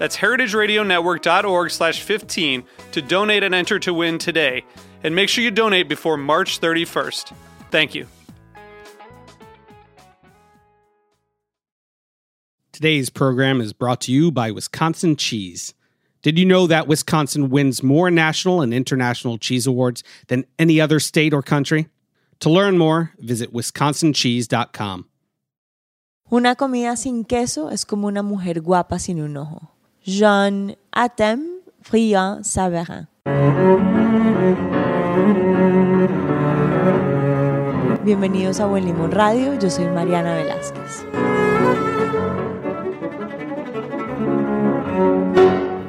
That's heritageradionetwork.org slash 15 to donate and enter to win today. And make sure you donate before March 31st. Thank you. Today's program is brought to you by Wisconsin Cheese. Did you know that Wisconsin wins more national and international cheese awards than any other state or country? To learn more, visit wisconsincheese.com. Una comida sin queso es como una mujer guapa sin un ojo. Jean Atem Friand Saverin. Bienvenidos a Buen Limón Radio, yo soy Mariana Velázquez.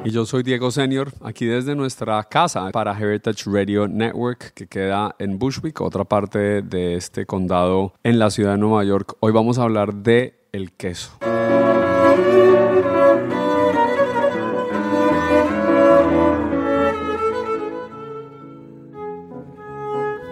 Y yo soy Diego Senior, aquí desde nuestra casa para Heritage Radio Network, que queda en Bushwick, otra parte de este condado en la ciudad de Nueva York. Hoy vamos a hablar de el queso.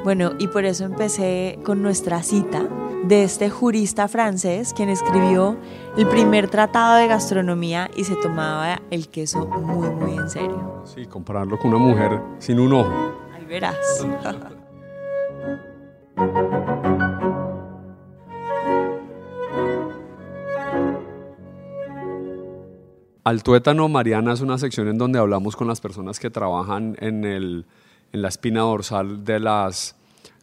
Bueno, y por eso empecé con nuestra cita de este jurista francés quien escribió el primer tratado de gastronomía y se tomaba el queso muy, muy en serio. Sí, compararlo con una mujer sin un ojo. Ahí verás. Al tuétano, Mariana, es una sección en donde hablamos con las personas que trabajan en, el, en la espina dorsal de las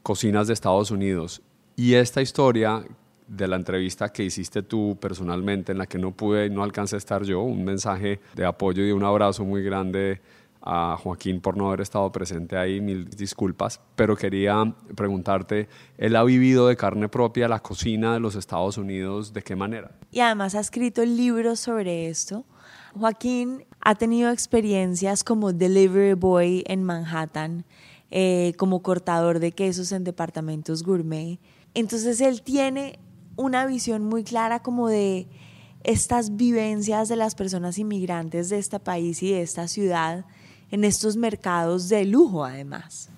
cocinas de Estados Unidos. Y esta historia de la entrevista que hiciste tú personalmente, en la que no pude y no alcancé a estar yo, un mensaje de apoyo y un abrazo muy grande a Joaquín por no haber estado presente ahí, mil disculpas, pero quería preguntarte, ¿él ha vivido de carne propia la cocina de los Estados Unidos? ¿De qué manera? Y además ha escrito libros sobre esto. Joaquín ha tenido experiencias como delivery boy en Manhattan, eh, como cortador de quesos en departamentos gourmet. Entonces él tiene una visión muy clara como de estas vivencias de las personas inmigrantes de este país y de esta ciudad en estos mercados de lujo además.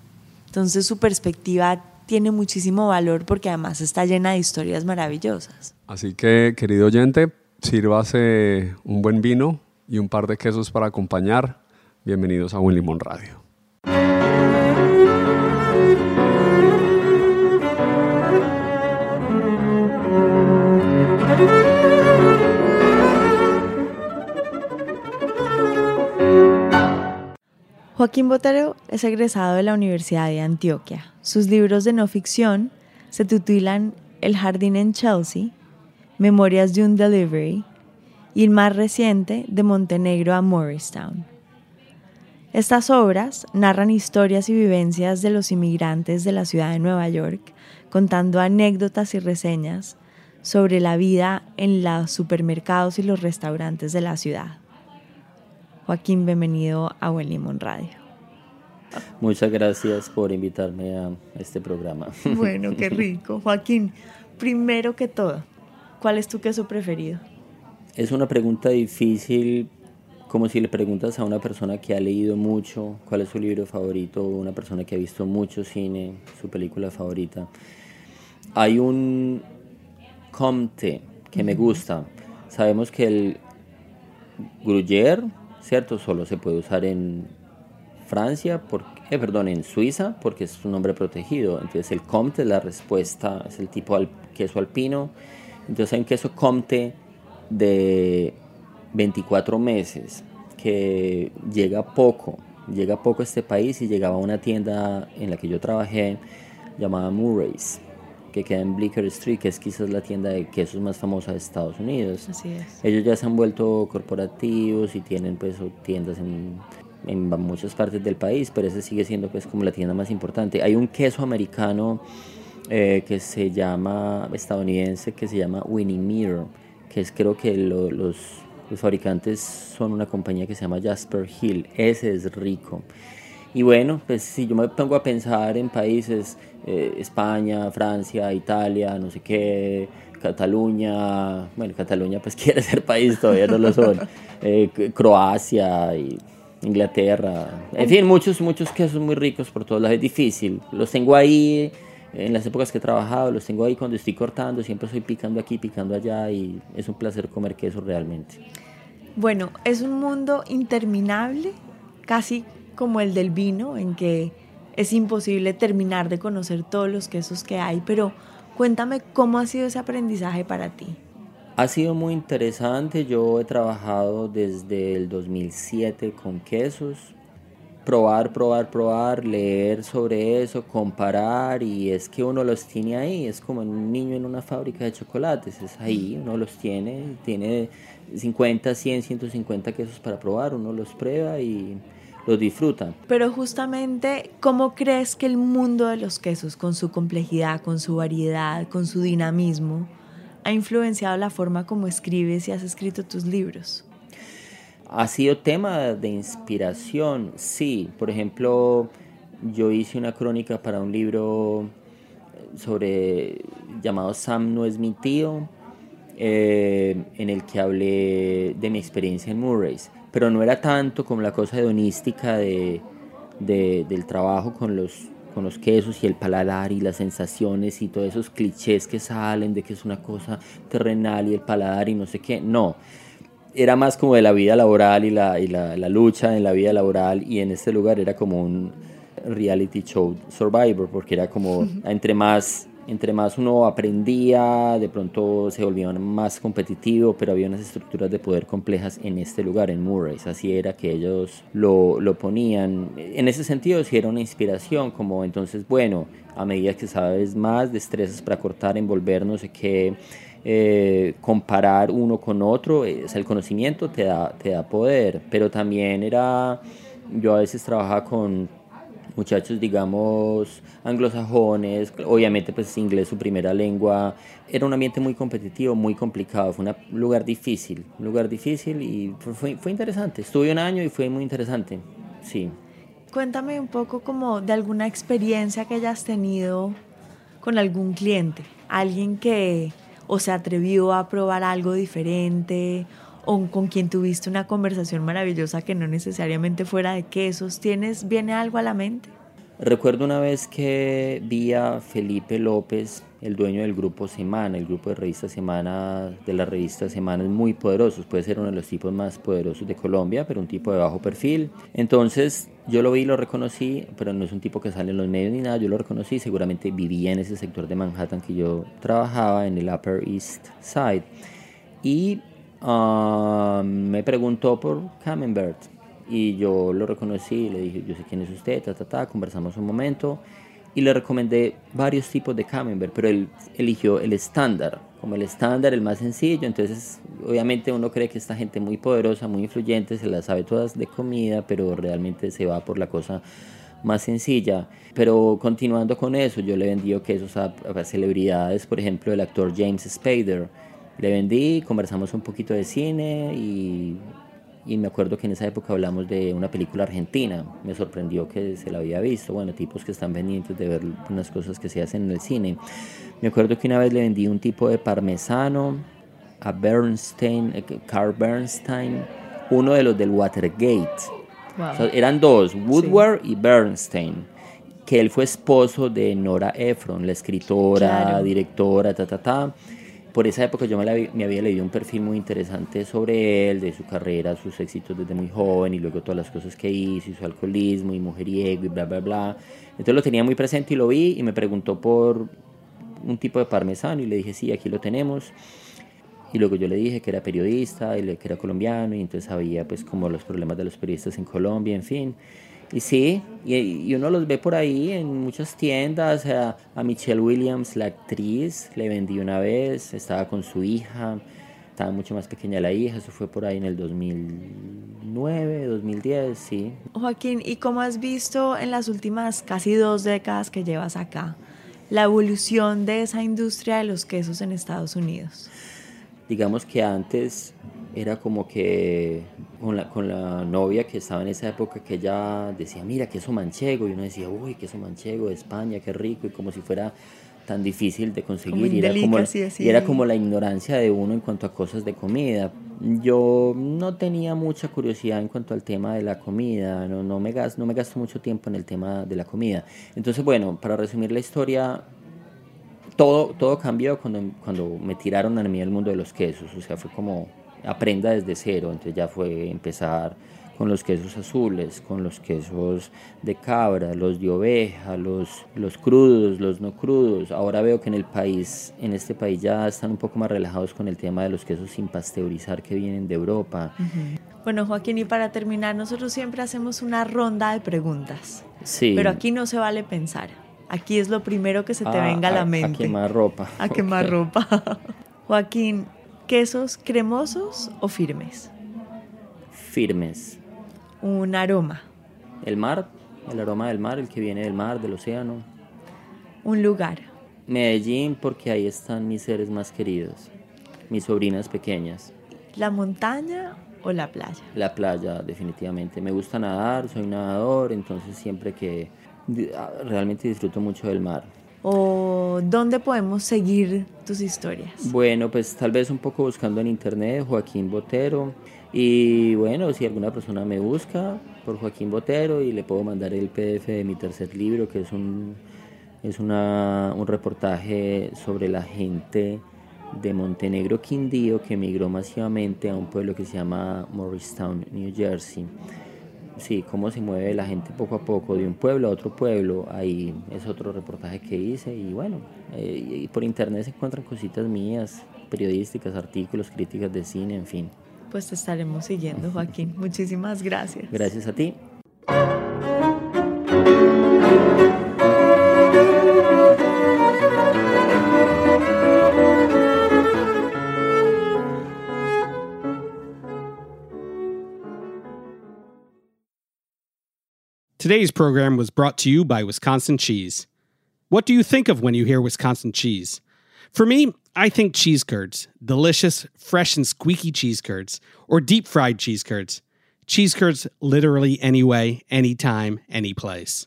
Entonces su perspectiva tiene muchísimo valor porque además está llena de historias maravillosas. Así que, querido oyente, sírvase un buen vino y un par de quesos para acompañar. Bienvenidos a Buen Limón Radio. Joaquín Botero es egresado de la Universidad de Antioquia. Sus libros de no ficción se titulan El jardín en Chelsea, Memorias de un Delivery y el más reciente de Montenegro a Morristown. Estas obras narran historias y vivencias de los inmigrantes de la ciudad de Nueva York, contando anécdotas y reseñas sobre la vida en los supermercados y los restaurantes de la ciudad. Joaquín, bienvenido a Buen Limón Radio. Muchas gracias por invitarme a este programa. Bueno, qué rico. Joaquín, primero que todo, ¿cuál es tu queso preferido? Es una pregunta difícil, como si le preguntas a una persona que ha leído mucho cuál es su libro favorito, o una persona que ha visto mucho cine, su película favorita. Hay un Comte que me gusta. Sabemos que el Gruyère ¿cierto? Solo se puede usar en Francia, porque, eh, perdón, en Suiza, porque es un nombre protegido. Entonces el Comte es la respuesta, es el tipo al, queso alpino. Entonces hay un queso Comte de 24 meses que llega poco, llega poco a este país y llegaba a una tienda en la que yo trabajé llamada Murray's, que queda en Bleecker Street, que es quizás la tienda de quesos más famosa de Estados Unidos. Así es. Ellos ya se han vuelto corporativos y tienen pues tiendas en, en muchas partes del país, pero ese sigue siendo pues como la tienda más importante. Hay un queso americano eh, que se llama, estadounidense, que se llama Winnie Mirror, que es creo que los, los fabricantes son una compañía que se llama Jasper Hill. Ese es rico. Y bueno, pues si yo me pongo a pensar en países, eh, España, Francia, Italia, no sé qué, Cataluña, bueno, Cataluña pues quiere ser país, todavía no lo son, eh, Croacia y Inglaterra, en fin, muchos, muchos quesos muy ricos por todos lados, es difícil, los tengo ahí en las épocas que he trabajado, los tengo ahí cuando estoy cortando, siempre estoy picando aquí, picando allá y es un placer comer queso realmente. Bueno, es un mundo interminable, casi como el del vino, en que es imposible terminar de conocer todos los quesos que hay, pero cuéntame cómo ha sido ese aprendizaje para ti. Ha sido muy interesante, yo he trabajado desde el 2007 con quesos, probar, probar, probar, leer sobre eso, comparar y es que uno los tiene ahí, es como un niño en una fábrica de chocolates, es ahí, uno los tiene, tiene 50, 100, 150 quesos para probar, uno los prueba y los disfruta. Pero justamente, ¿cómo crees que el mundo de los quesos, con su complejidad, con su variedad, con su dinamismo, ha influenciado la forma como escribes y has escrito tus libros? Ha sido tema de inspiración, sí. Por ejemplo, yo hice una crónica para un libro sobre llamado Sam no es mi tío, eh, en el que hablé de mi experiencia en Murray's, pero no era tanto como la cosa hedonística de, del trabajo con los, con los quesos y el paladar y las sensaciones y todos esos clichés que salen de que es una cosa terrenal y el paladar y no sé qué, no. Era más como de la vida laboral y la, y la, la lucha en la vida laboral y en este lugar era como un reality show Survivor porque era como entre más entre más uno aprendía, de pronto se volvía más competitivo, pero había unas estructuras de poder complejas en este lugar, en Murray's. Así era que ellos lo, lo ponían. En ese sentido, sí era una inspiración, como entonces, bueno, a medida que sabes más, destrezas para cortar, envolver, no sé qué, eh, comparar uno con otro, es el conocimiento te da, te da poder, pero también era, yo a veces trabajaba con muchachos, digamos, anglosajones, obviamente pues inglés su primera lengua, era un ambiente muy competitivo, muy complicado, fue un lugar difícil, un lugar difícil y fue, fue interesante, estuve un año y fue muy interesante, sí. Cuéntame un poco como de alguna experiencia que hayas tenido con algún cliente, alguien que o se atrevió a probar algo diferente o con quien tuviste una conversación maravillosa que no necesariamente fuera de quesos, ¿tienes, viene algo a la mente? Recuerdo una vez que vi a Felipe López, el dueño del grupo Semana, el grupo de revista Semana, de la revista Semana es muy poderoso, puede ser uno de los tipos más poderosos de Colombia, pero un tipo de bajo perfil. Entonces yo lo vi, lo reconocí, pero no es un tipo que sale en los medios ni nada, yo lo reconocí, seguramente vivía en ese sector de Manhattan que yo trabajaba, en el Upper East Side. Y Ah, me preguntó por Camembert y yo lo reconocí, le dije, yo sé quién es usted, ta, ta, ta, conversamos un momento y le recomendé varios tipos de Camembert, pero él eligió el estándar, como el estándar, el más sencillo, entonces obviamente uno cree que esta gente muy poderosa, muy influyente, se la sabe todas de comida, pero realmente se va por la cosa más sencilla. Pero continuando con eso, yo le vendí quesos a, a celebridades, por ejemplo, el actor James Spader, le vendí, conversamos un poquito de cine y, y, me acuerdo que en esa época hablamos de una película argentina. Me sorprendió que se la había visto. Bueno, tipos que están pendientes de ver unas cosas que se hacen en el cine. Me acuerdo que una vez le vendí un tipo de parmesano a Bernstein, eh, Carl Bernstein, uno de los del Watergate. eran dos, Woodward y Bernstein que él fue esposo de Nora Ephron, la escritora, directora, ta, ta, ta por esa época yo me, me, había leído un perfil muy interesante sobre él, de su carrera, sus éxitos desde muy joven y luego todas las cosas que hizo y su alcoholismo y mujeriego y bla, bla, bla. Entonces lo tenía muy presente y lo vi y me preguntó por un tipo de parmesano y le dije, sí, aquí lo tenemos. Y luego yo le dije que era periodista y que era colombiano y entonces sabía pues como los problemas de los periodistas en Colombia, en fin. Y sí, y, uno los ve por ahí en muchas tiendas. A, a, Michelle Williams, la actriz, le vendí una vez, estaba con su hija, estaba mucho más pequeña la hija, eso fue por ahí en el 2009, 2010, sí. Joaquín, ¿y cómo has visto en las últimas casi dos décadas que llevas acá la evolución de esa industria de los quesos en Estados Unidos? Digamos que antes era como que con la, con la novia que estaba en esa época que ella decía, mira, queso manchego, y uno decía, uy, queso manchego de España, qué rico, y como si fuera tan difícil de conseguir, y era, como, y era como la ignorancia de uno en cuanto a cosas de comida. Yo no tenía mucha curiosidad en cuanto al tema de la comida, no, no, me, gasto, no me gasto mucho tiempo en el tema de la comida. Entonces, bueno, para resumir la historia, todo, todo cambió cuando, cuando me tiraron a mí el mundo de los quesos, o sea, fue como aprenda desde cero, entonces ya fue empezar con los quesos azules, con los quesos de cabra, los de oveja, los, los crudos, los no crudos. Ahora veo que en el país, en este país ya están un poco más relajados con el tema de los quesos sin pasteurizar que vienen de Europa. Bueno, Joaquín, y para terminar, nosotros siempre hacemos una ronda de preguntas. Sí. Pero aquí no se vale pensar. Aquí es lo primero que se te ah, venga a la mente. A quemar ropa. A quemar ropa. Joaquín, ¿quesos cremosos o firmes? Firmes. Un aroma. El mar, el aroma del mar, el que viene del mar, del océano. Un lugar. Medellín, porque ahí están mis seres más queridos, mis sobrinas pequeñas. ¿La montaña o la playa? La playa, definitivamente. Me gusta nadar, soy nadador, entonces siempre que ah, realmente disfruto mucho del mar. ¿O dónde podemos seguir tus historias? Bueno, pues tal vez un poco buscando en internet, Joaquín Botero. Y bueno, si alguna persona me busca por Joaquín Botero y le puedo mandar el PDF de mi tercer libro, que es un, es una, un reportaje sobre la gente de Montenegro Quindío que emigró masivamente a un pueblo que se llama Morristown, New Jersey. Sí, cómo se mueve la gente poco a poco de un pueblo a otro pueblo. Ahí es otro reportaje que hice y bueno, eh, y por internet se encuentran cositas mías, periodísticas, artículos, críticas de cine, en fin pues te estaremos siguiendo, Joaquín. Muchísimas gracias. Gracias a ti. Today's program was brought to you by Wisconsin Cheese. What do you think of when you hear Wisconsin cheese? For me, I think cheese curds, delicious, fresh, and squeaky cheese curds, or deep fried cheese curds. Cheese curds literally anyway, anytime, any place.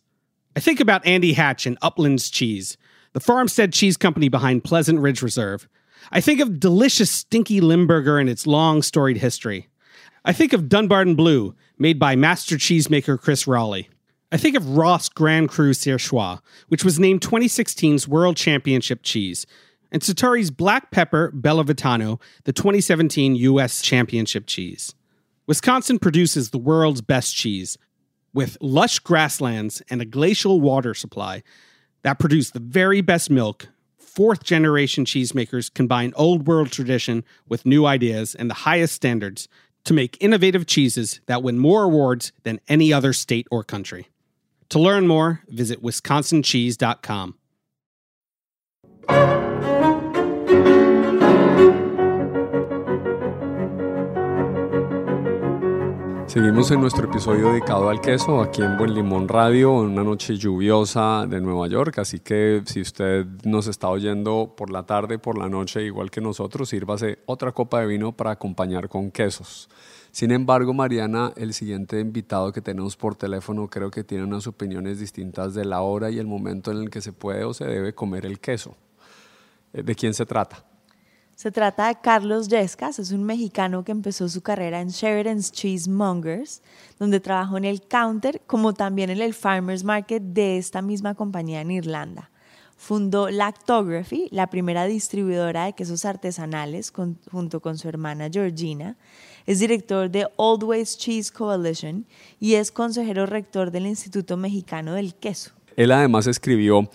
I think about Andy Hatch and Uplands Cheese, the farmstead cheese company behind Pleasant Ridge Reserve. I think of delicious stinky Limburger and its long storied history. I think of Dunbarton Blue, made by master cheesemaker Chris Raleigh. I think of Ross Grand Cru Serchois, which was named 2016's World Championship cheese, and Satari's Black Pepper Bellavitano, the 2017 U.S. Championship cheese. Wisconsin produces the world's best cheese, with lush grasslands and a glacial water supply that produce the very best milk. Fourth generation cheesemakers combine old world tradition with new ideas and the highest standards to make innovative cheeses that win more awards than any other state or country. To learn more, visit wisconsincheese.com. Seguimos en nuestro episodio dedicado al queso aquí en Buen Limón Radio, en una noche lluviosa de Nueva York, así que si usted nos está oyendo por la tarde, por la noche, igual que nosotros, sírvase otra copa de vino para acompañar con quesos. Sin embargo, Mariana, el siguiente invitado que tenemos por teléfono creo que tiene unas opiniones distintas de la hora y el momento en el que se puede o se debe comer el queso. Eh, ¿De quién se trata? Se trata de Carlos Yescas, es un mexicano que empezó su carrera en Sheridan's Cheesemongers, donde trabajó en el counter como también en el Farmers Market de esta misma compañía en Irlanda. Fundó Lactography, la primera distribuidora de quesos artesanales, junto con su hermana Georgina. Es director de Old Ways Cheese Coalition y es consejero rector del Instituto Mexicano del Queso. Él además escribió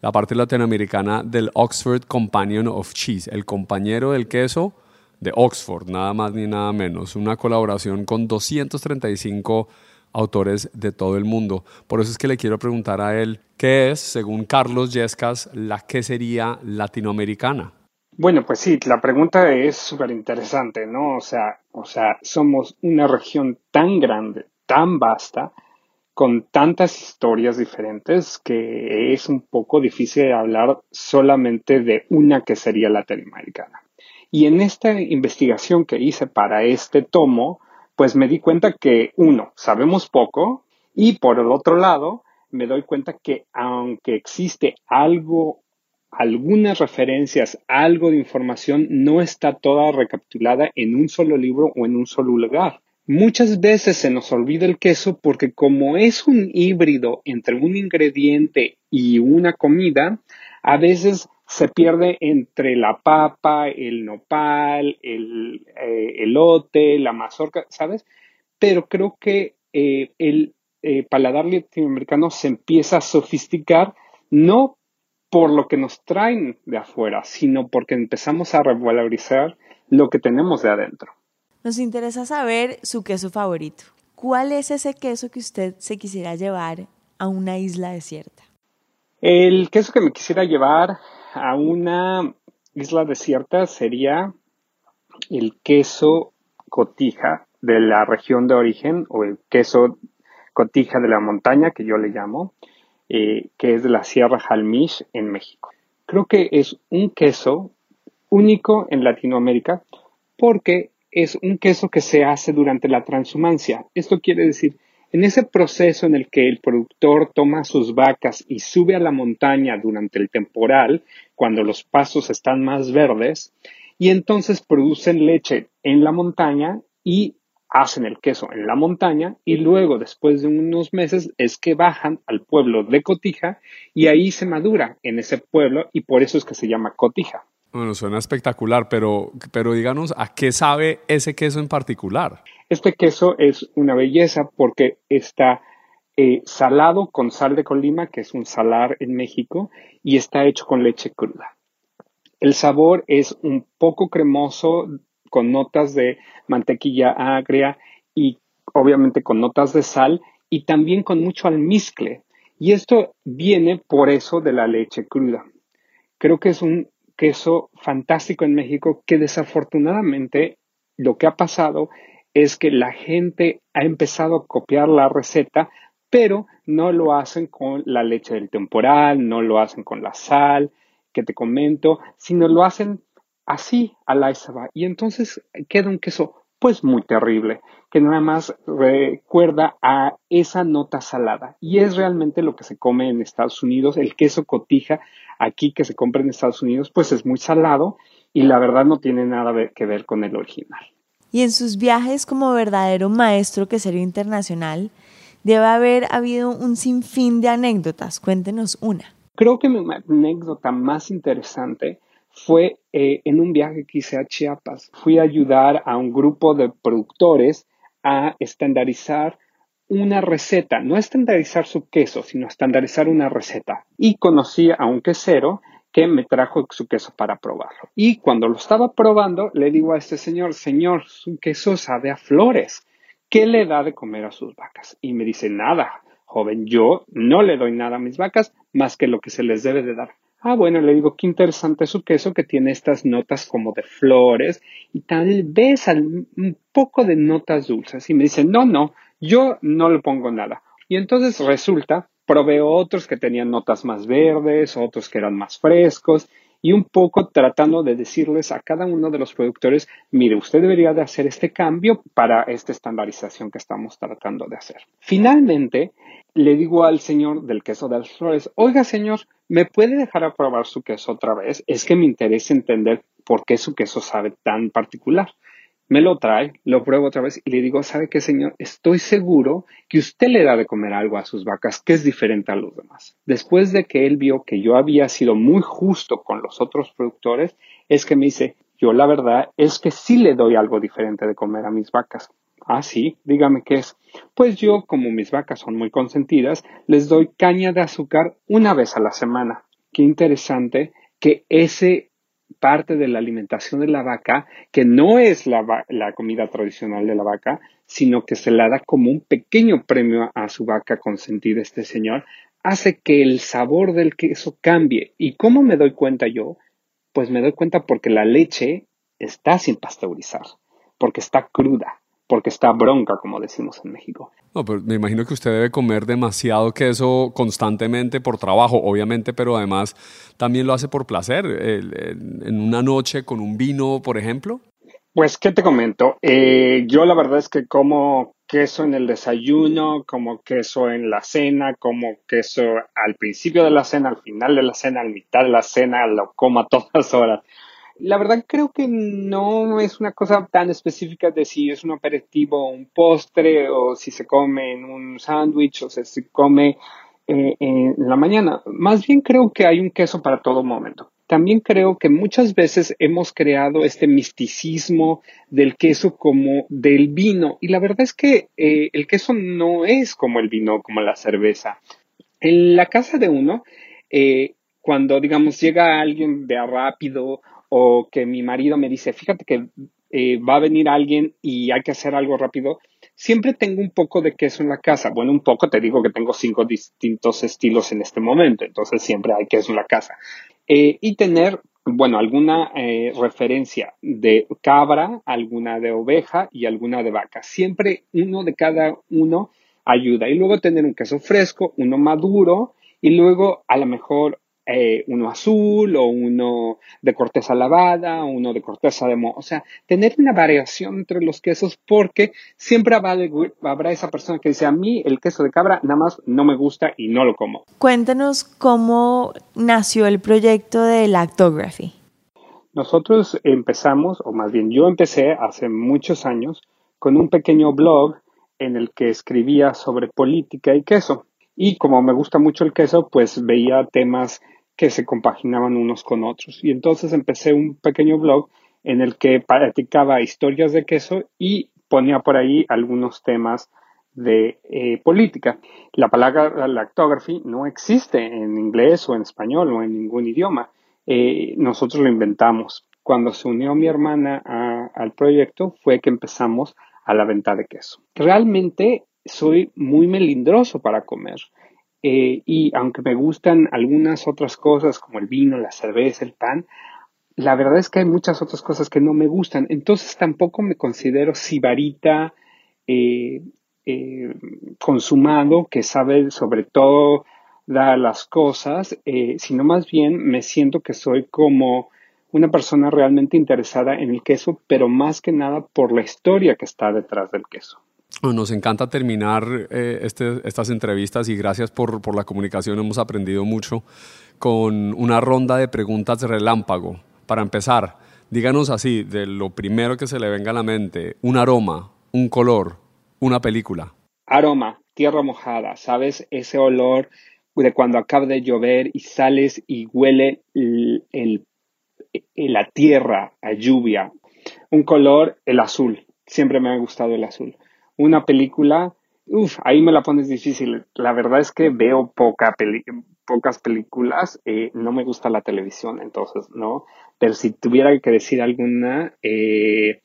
la parte latinoamericana del Oxford Companion of Cheese, el compañero del queso de Oxford, nada más ni nada menos. Una colaboración con 235 autores de todo el mundo. Por eso es que le quiero preguntar a él, ¿qué es, según Carlos Yescas, la quesería latinoamericana? Bueno, pues sí, la pregunta es súper interesante, ¿no? O sea, o sea, somos una región tan grande, tan vasta, con tantas historias diferentes que es un poco difícil hablar solamente de una quesería latinoamericana. Y en esta investigación que hice para este tomo, pues me di cuenta que, uno, sabemos poco y por el otro lado, me doy cuenta que aunque existe algo, algunas referencias, algo de información, no está toda recapitulada en un solo libro o en un solo lugar. Muchas veces se nos olvida el queso porque como es un híbrido entre un ingrediente y una comida, a veces se pierde entre la papa, el nopal, el eh, elote, la mazorca, ¿sabes? Pero creo que eh, el eh, paladar latinoamericano se empieza a sofisticar no por lo que nos traen de afuera, sino porque empezamos a revalorizar lo que tenemos de adentro. Nos interesa saber su queso favorito. ¿Cuál es ese queso que usted se quisiera llevar a una isla desierta? El queso que me quisiera llevar a una isla desierta sería el queso cotija de la región de origen o el queso cotija de la montaña que yo le llamo, eh, que es de la Sierra Jalmich en México. Creo que es un queso único en Latinoamérica porque es un queso que se hace durante la transhumancia. Esto quiere decir en ese proceso en el que el productor toma sus vacas y sube a la montaña durante el temporal, cuando los pastos están más verdes, y entonces producen leche en la montaña y hacen el queso en la montaña y luego después de unos meses es que bajan al pueblo de Cotija y ahí se madura en ese pueblo y por eso es que se llama Cotija. Bueno, suena espectacular, pero, pero díganos, ¿a qué sabe ese queso en particular? Este queso es una belleza porque está eh, salado con sal de Colima, que es un salar en México, y está hecho con leche cruda. El sabor es un poco cremoso, con notas de mantequilla agria y obviamente con notas de sal y también con mucho almizcle. Y esto viene por eso de la leche cruda. Creo que es un queso fantástico en México que desafortunadamente lo que ha pasado es que la gente ha empezado a copiar la receta, pero no lo hacen con la leche del temporal, no lo hacen con la sal que te comento, sino lo hacen así a la. Y entonces queda un queso pues muy terrible, que nada más recuerda a esa nota salada. Y es realmente lo que se come en Estados Unidos. El queso cotija aquí que se compra en Estados Unidos, pues es muy salado y la verdad no tiene nada que ver con el original. Y en sus viajes como verdadero maestro quesero internacional, debe haber habido un sinfín de anécdotas. Cuéntenos una. Creo que mi anécdota más interesante fue eh, en un viaje que hice a Chiapas. Fui a ayudar a un grupo de productores a estandarizar una receta, no estandarizar su queso, sino estandarizar una receta. Y conocí a un quesero que me trajo su queso para probarlo. Y cuando lo estaba probando, le digo a este señor, señor, su queso sabe a flores. ¿Qué le da de comer a sus vacas? Y me dice, nada, joven, yo no le doy nada a mis vacas más que lo que se les debe de dar. Ah, bueno, le digo, qué interesante su queso que tiene estas notas como de flores y tal vez un poco de notas dulces. Y me dice, no, no, yo no le pongo nada. Y entonces resulta Probé otros que tenían notas más verdes, otros que eran más frescos y un poco tratando de decirles a cada uno de los productores, mire, usted debería de hacer este cambio para esta estandarización que estamos tratando de hacer. Finalmente, le digo al señor del queso de las flores, oiga señor, ¿me puede dejar a probar su queso otra vez? Es que me interesa entender por qué su queso sabe tan particular me lo trae, lo pruebo otra vez y le digo, ¿sabe qué, señor? Estoy seguro que usted le da de comer algo a sus vacas que es diferente a los demás. Después de que él vio que yo había sido muy justo con los otros productores, es que me dice, yo la verdad es que sí le doy algo diferente de comer a mis vacas. Ah, sí, dígame qué es. Pues yo, como mis vacas son muy consentidas, les doy caña de azúcar una vez a la semana. Qué interesante que ese parte de la alimentación de la vaca, que no es la, comida tradicional de la vaca, sino que se la da como un pequeño premio a su vaca consentida este señor, hace que el sabor del queso cambie. ¿Y cómo me doy cuenta yo? Pues me doy cuenta porque la leche está sin pasteurizar, porque está cruda, porque está bronca, como decimos en México. No, pero me imagino que usted debe comer demasiado queso constantemente por trabajo, obviamente, pero además también lo hace por placer, en una noche con un vino, por ejemplo. Pues, ¿qué te comento? Eh, yo la verdad es que como queso en el desayuno, como queso en la cena, como queso al principio de la cena, al final de la cena, al mitad de la cena, lo como a todas horas. La verdad creo que no es una cosa tan específica de si es un aperitivo o un postre o si se come en un sándwich o si se come eh, en la mañana. Más bien creo que hay un queso para todo momento. También creo que muchas veces hemos creado este misticismo del queso como del vino y la verdad es que eh, el queso no es como el vino, como la cerveza. En la casa de uno, eh, cuando digamos llega alguien de rápido o que mi marido me dice, fíjate que eh, va a venir alguien y hay que hacer algo rápido, siempre tengo un poco de queso en la casa. Bueno, un poco, te digo que tengo cinco distintos estilos en este momento, entonces siempre hay queso en la casa. Eh, y tener, bueno, alguna eh, referencia de cabra, alguna de oveja y alguna de vaca. Siempre uno de cada uno ayuda. Y luego tener un queso fresco, uno maduro y luego a lo mejor eh, uno azul o uno de corteza lavada, uno de corteza de mo. O sea, tener una variación entre los quesos porque siempre habrá esa persona que dice a mí el queso de cabra nada más no me gusta y no lo como. Cuéntanos cómo nació el proyecto de Lactography. Nosotros empezamos, o más bien yo empecé hace muchos años con un pequeño blog en el que escribía sobre política y queso. Y como me gusta mucho el queso, pues veía temas que se compaginaban unos con otros. Y entonces empecé un pequeño blog en el que practicaba historias de queso y ponía por ahí algunos temas de eh, política. La palabra lactography no existe en inglés o en español o en ningún idioma. Eh, nosotros lo inventamos. Cuando se unió mi hermana al proyecto fue que empezamos a la venta de queso. Realmente soy muy melindroso para comer. Eh, y aunque me gustan algunas otras cosas como el vino, la cerveza, el pan, la verdad es que hay muchas otras cosas que no me gustan. Entonces tampoco me considero sibarita eh, eh, consumado que sabe sobre todo dar las cosas, sino más bien me siento que soy como una persona realmente interesada en el queso, pero más que nada por la historia que está detrás del queso. Nos encanta terminar eh, este, estas entrevistas y gracias por, la comunicación. Hemos aprendido mucho con una ronda de preguntas relámpago. Para empezar, díganos así, de lo primero que se le venga a la mente, un aroma, un color, una película. Aroma, tierra mojada, ¿sabes? Ese olor de cuando acaba de llover y sales y huele el, la tierra a lluvia. Un color, el azul. Siempre me ha gustado el azul una película, uff, ahí me la pones difícil. La verdad es que veo poca pocas películas, eh, no me gusta la televisión, entonces, ¿no? Pero si tuviera que decir alguna, eh,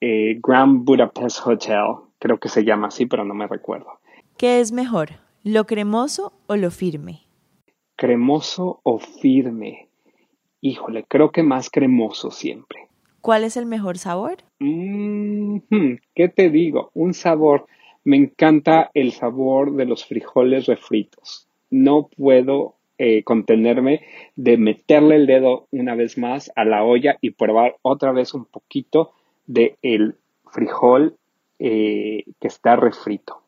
eh, Grand Budapest Hotel, creo que se llama así, pero no me recuerdo. ¿Qué es mejor, lo cremoso o lo firme? Cremoso o firme. Híjole, creo que más cremoso siempre. ¿Cuál es el mejor sabor? Mm, ¿Qué te digo? Un sabor. Me encanta el sabor de los frijoles refritos. No puedo eh, contenerme de meterle el dedo una vez más a la olla y probar otra vez un poquito de el frijol eh, que está refrito.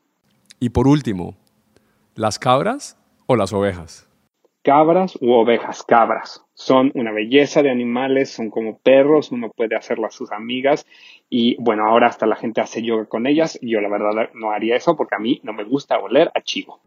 Y por último, ¿las cabras o las ovejas? Cabras u ovejas, cabras. Son una belleza de animales, son como perros, uno puede hacerlas sus amigas y bueno, ahora hasta la gente hace yoga con ellas. Yo la verdad no haría eso porque a mí no me gusta oler a chivo.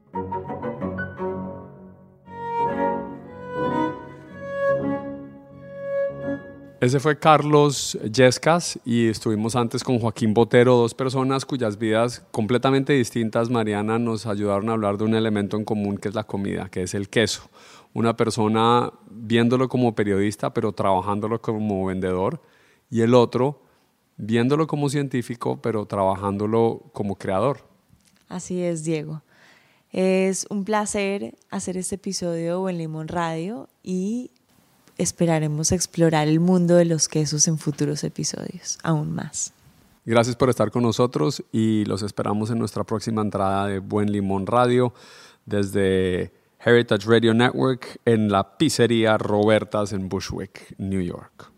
Ese fue Carlos Yescas y estuvimos antes con Joaquín Botero, dos personas cuyas vidas completamente distintas, Mariana, nos ayudaron a hablar de un elemento en común que es la comida, que es el queso. Una persona viéndolo como periodista, pero trabajándolo como vendedor, y el otro viéndolo como científico, pero trabajándolo como creador. Así es, Diego. Es un placer hacer este episodio Buen Limón Radio y esperaremos explorar el mundo de los quesos en futuros episodios, aún más. Gracias por estar con nosotros y los esperamos en nuestra próxima entrada de Buen Limón Radio desde Heritage Radio Network en la pizzería Robertas en Bushwick, New York.